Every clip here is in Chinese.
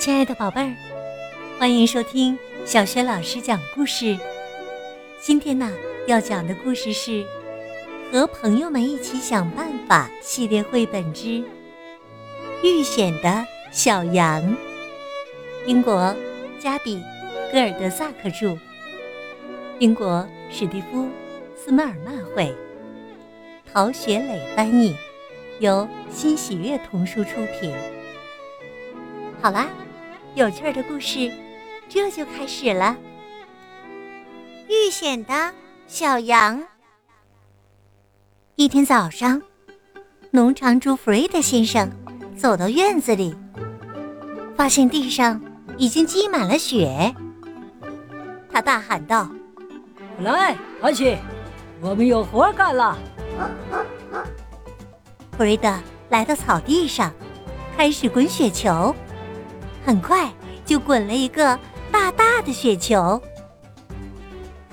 亲爱的宝贝儿，欢迎收听小学老师讲故事。今天呢，要讲的故事是《和朋友们一起想办法》系列绘本之《遇险的小羊》。英国加比·戈尔德萨克著，英国史蒂夫·斯麦尔曼绘，陶学磊翻译，由新喜悦童书出品。好啦，有趣的故事这就开始了。遇险的小羊。一天早上，农场主弗瑞德先生走到院子里，发现地上已经积满了雪。他大喊道：“来，阿奇，我们有活干了！”弗瑞德来到草地上，开始滚雪球。很快就滚了一个大大的雪球。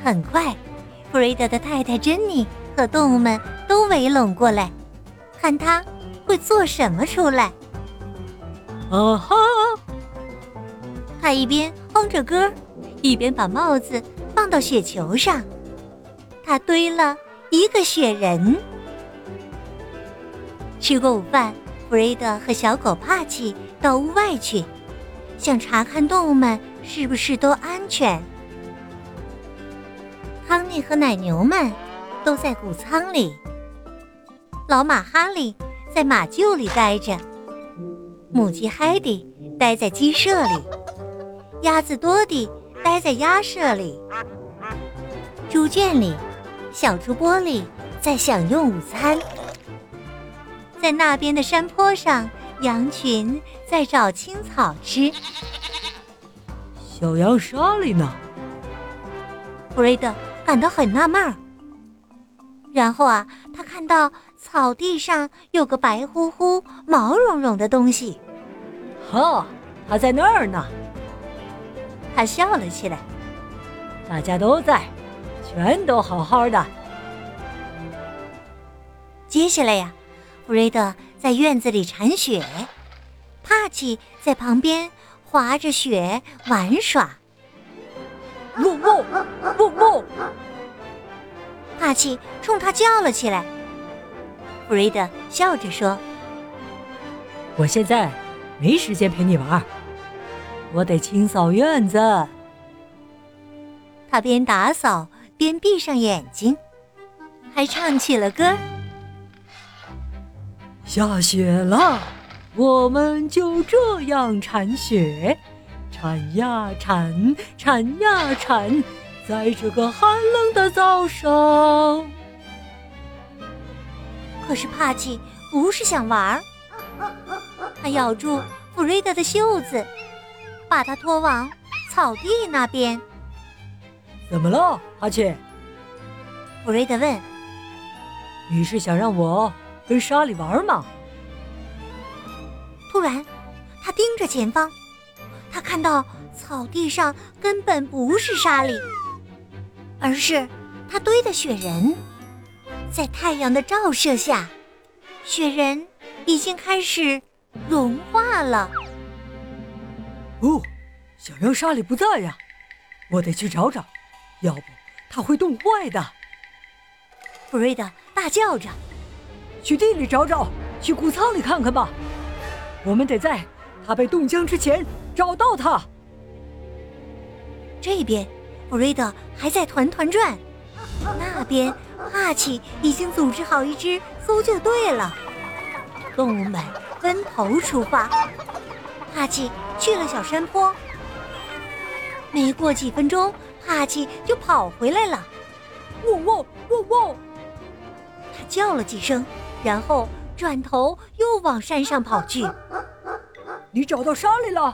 很快，弗瑞德的太太珍妮和动物们都围拢过来，看他会做什么出来。啊哈！他一边哼着歌，一边把帽子放到雪球上。他堆了一个雪人。吃过午饭，弗瑞德和小狗帕奇到屋外去。想查看动物们是不是都安全。康妮和奶牛们都在谷仓里，老马哈利在马厩里待着，母鸡海迪待在鸡舍里，鸭子多迪待在鸭舍里，猪圈里，小猪波利在享用午餐，在那边的山坡上。羊群在找青草吃。小羊莎莉呢？弗瑞德感到很纳闷儿。然后啊，他看到草地上有个白乎乎、毛茸茸的东西。哈，它在那儿呢。他笑了起来。大家都在，全都好好的。接下来呀，弗瑞德。在院子里铲雪，帕奇在旁边滑着雪玩耍。嗡嗡嗡嗡！帕奇冲他叫了起来。弗瑞德笑着说：“我现在没时间陪你玩，我得清扫院子。”他边打扫边闭上眼睛，还唱起了歌。下雪了，我们就这样铲雪，铲呀铲，铲呀铲，在这个寒冷的早上。可是帕奇不是想玩儿，他咬住弗瑞德的袖子，把他拖往草地那边。怎么了，帕奇？弗瑞德问。你是想让我？跟莎莉玩嘛？突然，他盯着前方，他看到草地上根本不是沙里，而是他堆的雪人。在太阳的照射下，雪人已经开始融化了。哦，小羊莎莉不在呀，我得去找找，要不它会冻坏的。弗瑞德大叫着。去地里找找，去谷仓里看看吧。我们得在它被冻僵之前找到它。这边，弗瑞德还在团团转；那边，帕奇已经组织好一支搜救队了。动物们分头出发。帕奇去了小山坡，没过几分钟，帕奇就跑回来了。汪汪汪汪！他叫了几声。然后转头又往山上跑去。你找到沙里了？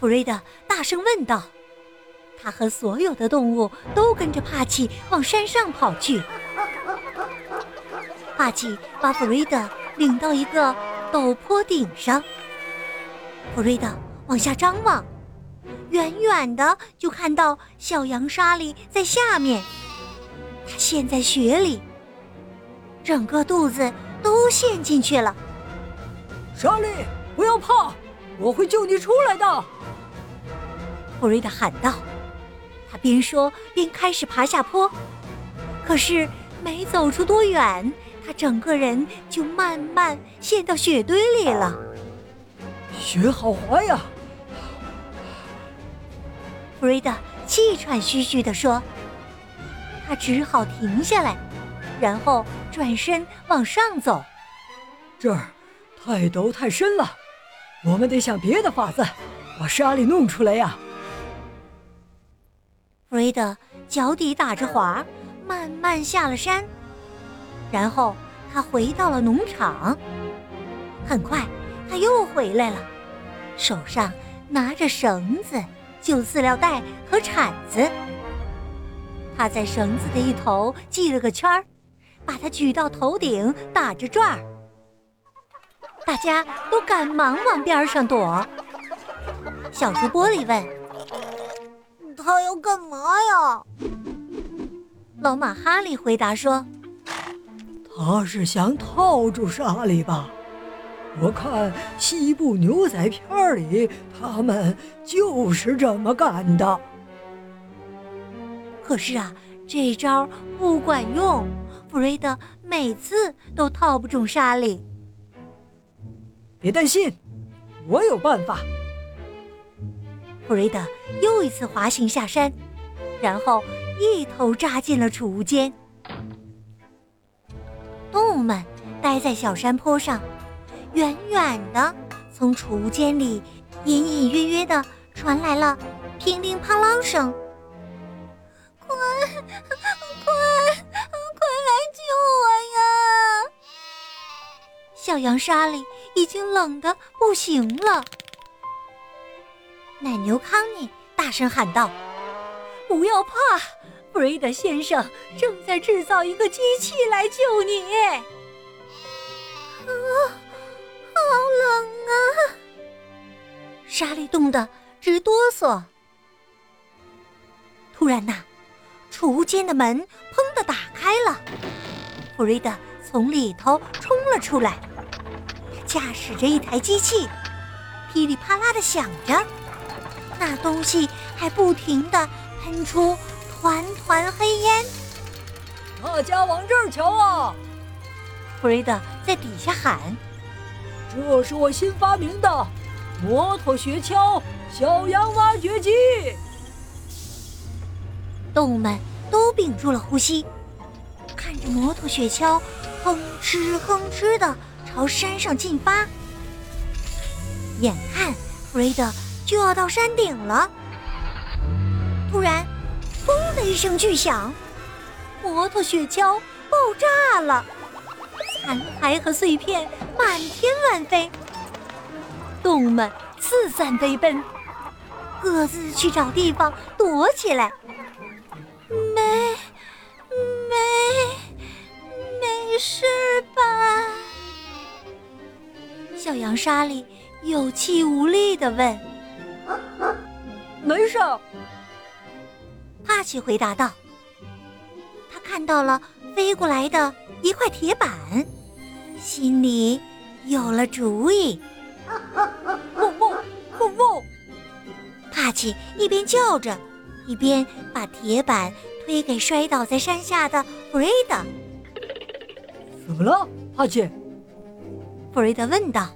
弗瑞德大声问道。他和所有的动物都跟着帕奇往山上跑去。帕奇把弗瑞德领到一个陡坡顶上。弗瑞德往下张望，远远的就看到小羊沙里在下面，它陷在雪里。整个肚子都陷进去了。莎莉，不要怕，我会救你出来的。”弗瑞德喊道。他边说边开始爬下坡，可是没走出多远，他整个人就慢慢陷到雪堆里了。雪好滑呀！弗瑞德气喘吁吁地说。他只好停下来，然后转身往上走。这儿太陡太深了，我们得想别的法子把沙粒弄出来呀。弗瑞德脚底打着滑，慢慢下了山，然后他回到了农场。很快，他又回来了，手上拿着绳子、旧饲料袋和铲子。他在绳子的一头系了个圈儿，把它举到头顶，打着转儿。大家都赶忙往边上躲。小猪玻璃问：“他要干嘛呀？”老马哈利回答说：“他是想套住沙里吧？我看西部牛仔片里他们就是这么干的。”可是啊，这招不管用，弗瑞德每次都套不中沙里。别担心，我有办法。弗瑞德又一次滑行下山，然后一头扎进了储物间。动物们待在小山坡上，远远的从储物间里隐隐约约的传来了乒铃乓啷声。快，小羊莎莉已经冷得不行了。奶牛康妮大声喊道：“不要怕，布瑞德先生正在制造一个机器来救你。”啊，好冷啊！莎莉冻得直哆嗦。突然呐！储物间的门砰的打开了，布瑞德从里头冲了出来，驾驶着一台机器，噼里啪啦的响着，那东西还不停的喷出团团黑烟。大家往这儿瞧啊！弗瑞德在底下喊：“这是我新发明的摩托雪橇小羊挖掘机。”动物们都屏住了呼吸，看着摩托雪橇哼哧哼哧的朝山上进发。眼看瑞德就要到山顶了，突然，嘣的一声巨响，摩托雪橇爆炸了，残骸和碎片满天乱飞，动物们四散飞奔，各自去找地方躲起来。事吧？小羊莎莉有气无力地问。没事。帕奇回答道。他看到了飞过来的一块铁板，心里有了主意。汪汪汪汪！帕奇一边叫着。一边把铁板推给摔倒在山下的弗瑞德。怎么了，阿奇？弗瑞德问道。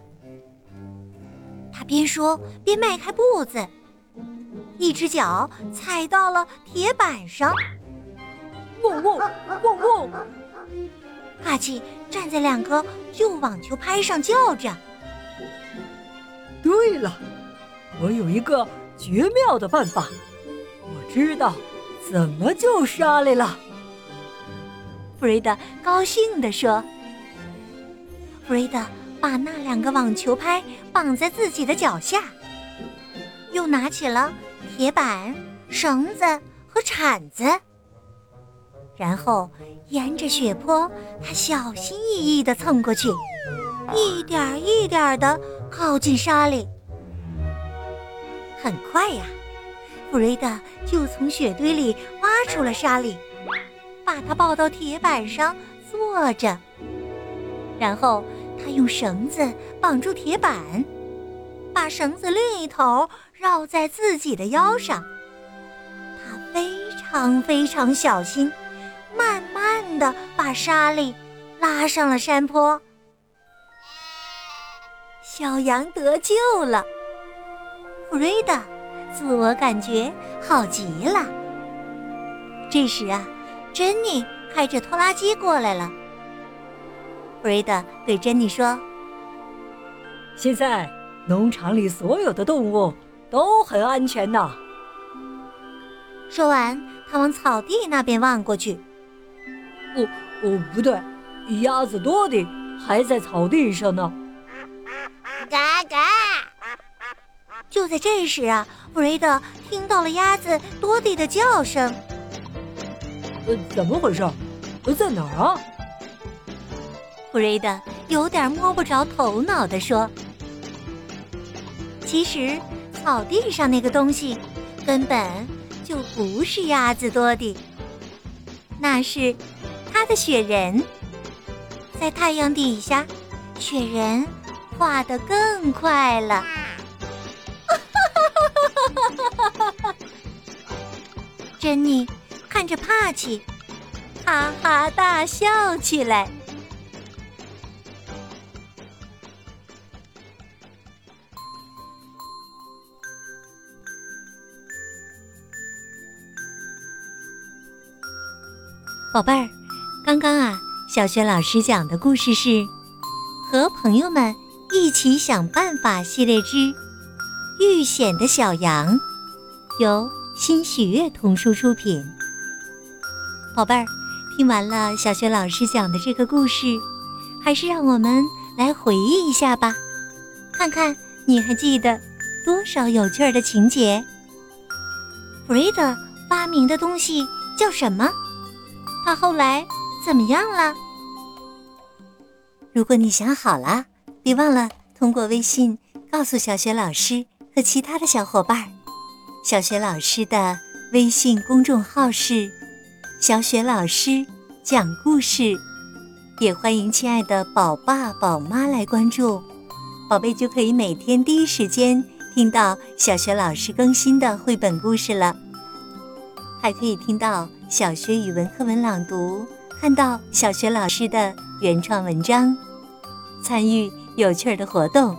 他边说边迈开步子，一只脚踩到了铁板上。汪汪汪汪！阿奇站在两个旧网球拍上叫着。对了，我有一个绝妙的办法。我知道怎么救莎莉了，弗瑞德高兴地说。弗瑞德把那两个网球拍绑在自己的脚下，又拿起了铁板、绳子和铲子，然后沿着雪坡，他小心翼翼地蹭过去，一点一点地靠近沙里。很快呀。弗瑞德就从雪堆里挖出了沙粒，把她抱到铁板上坐着，然后他用绳子绑住铁板，把绳子另一头绕在自己的腰上。他非常非常小心，慢慢的把莎莉拉上了山坡。小羊得救了，弗瑞德自我感觉好极了。这时啊，珍妮开着拖拉机过来了。弗瑞德对珍妮说：“现在农场里所有的动物都很安全呢。”说完，他往草地那边望过去。“哦哦，不对，鸭子多的还在草地上呢。”嘎嘎！就在这时啊，弗瑞德听到了鸭子多迪的叫声。呃，怎么回事？在哪儿啊？弗瑞德有点摸不着头脑地说：“其实草地上那个东西根本就不是鸭子多迪，那是他的雪人。在太阳底下，雪人。”化得更快了，珍妮看着帕奇，哈哈大笑起来。宝贝儿，刚刚啊，小学老师讲的故事是和朋友们。一起想办法系列之《遇险的小羊》，由新喜悦童书出品。宝贝儿，听完了小学老师讲的这个故事，还是让我们来回忆一下吧，看看你还记得多少有趣的情节。弗瑞德发明的东西叫什么？他后来怎么样了？如果你想好了。别忘了通过微信告诉小雪老师和其他的小伙伴。小雪老师的微信公众号是“小雪老师讲故事”，也欢迎亲爱的宝爸宝妈来关注，宝贝就可以每天第一时间听到小雪老师更新的绘本故事了，还可以听到小学语文课文朗读，看到小学老师的原创文章，参与。有趣的活动，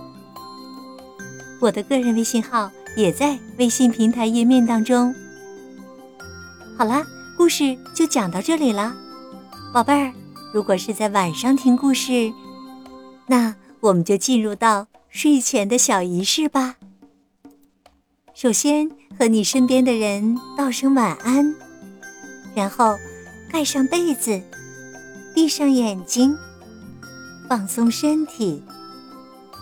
我的个人微信号也在微信平台页面当中。好啦，故事就讲到这里了，宝贝儿。如果是在晚上听故事，那我们就进入到睡前的小仪式吧。首先和你身边的人道声晚安，然后盖上被子，闭上眼睛，放松身体。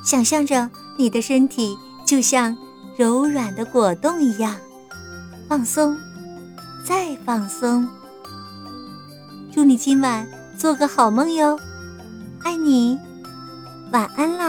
想象着你的身体就像柔软的果冻一样放松，再放松。祝你今晚做个好梦哟，爱你，晚安啦。